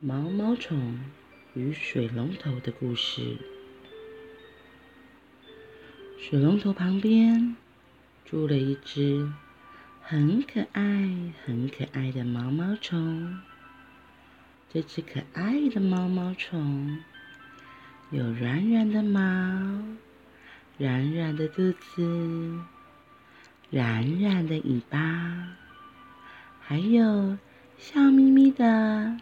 毛毛虫与水龙头的故事。水龙头旁边住了一只很可爱、很可爱的毛毛虫。这只可爱的毛毛虫有软软的毛、软软的肚子、软软的尾巴，还有笑眯眯的。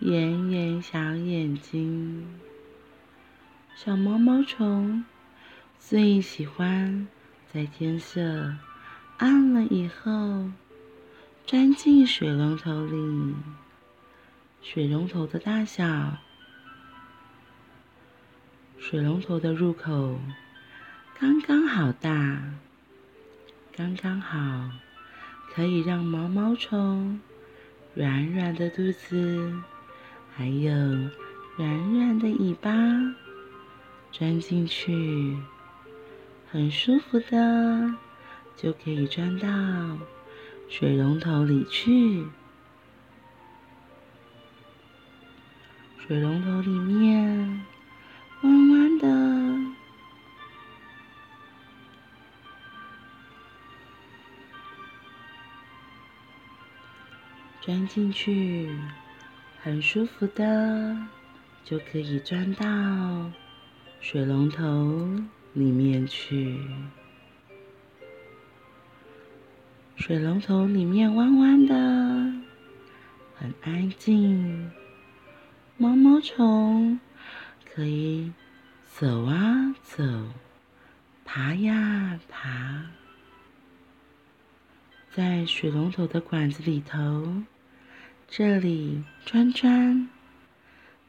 圆圆小眼睛，小毛毛虫最喜欢在天色暗了以后钻进水龙头里。水龙头的大小，水龙头的入口刚刚好大，刚刚好可以让毛毛虫软软的肚子。还有软软的尾巴钻进去，很舒服的就可以钻到水龙头里去。水龙头里面弯弯的，钻进去。很舒服的，就可以钻到水龙头里面去。水龙头里面弯弯的，很安静。毛毛虫可以走啊走，爬呀爬，在水龙头的管子里头。这里钻钻，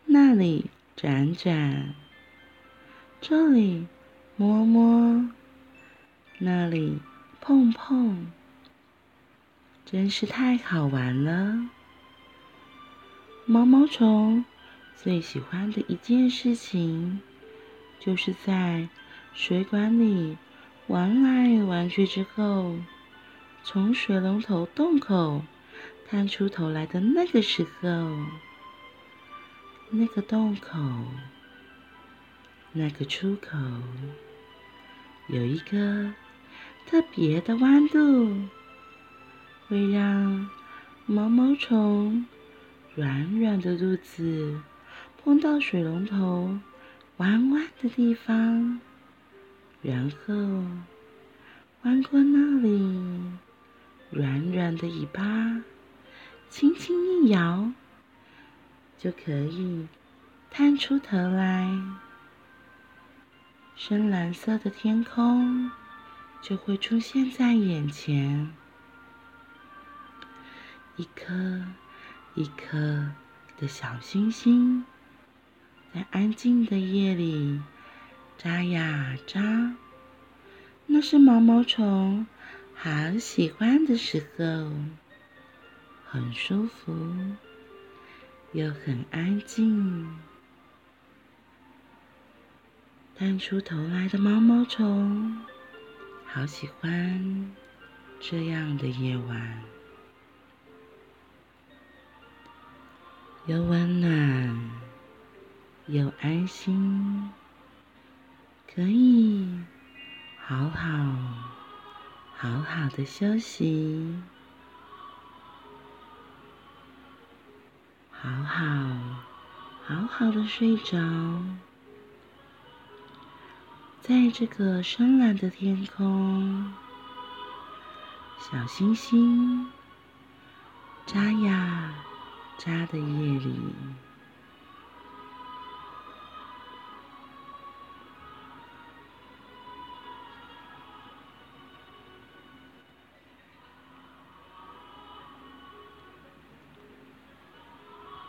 那里转转，这里摸摸，那里碰碰，真是太好玩了。毛毛虫最喜欢的一件事情，就是在水管里玩来玩去之后，从水龙头洞口。探出头来的那个时候，那个洞口，那个出口，有一个特别的弯度，会让毛毛虫软软的肚子碰到水龙头弯弯的地方，然后弯过那里，软软的尾巴。轻轻一摇，就可以探出头来，深蓝色的天空就会出现在眼前，一颗一颗的小星星，在安静的夜里眨呀眨，那是毛毛虫好喜欢的时候。很舒服，又很安静。探出头来的毛毛虫，好喜欢这样的夜晚，又温暖又安心，可以好好好好的休息。好的睡着，在这个深蓝的天空，小星星眨呀眨的夜里。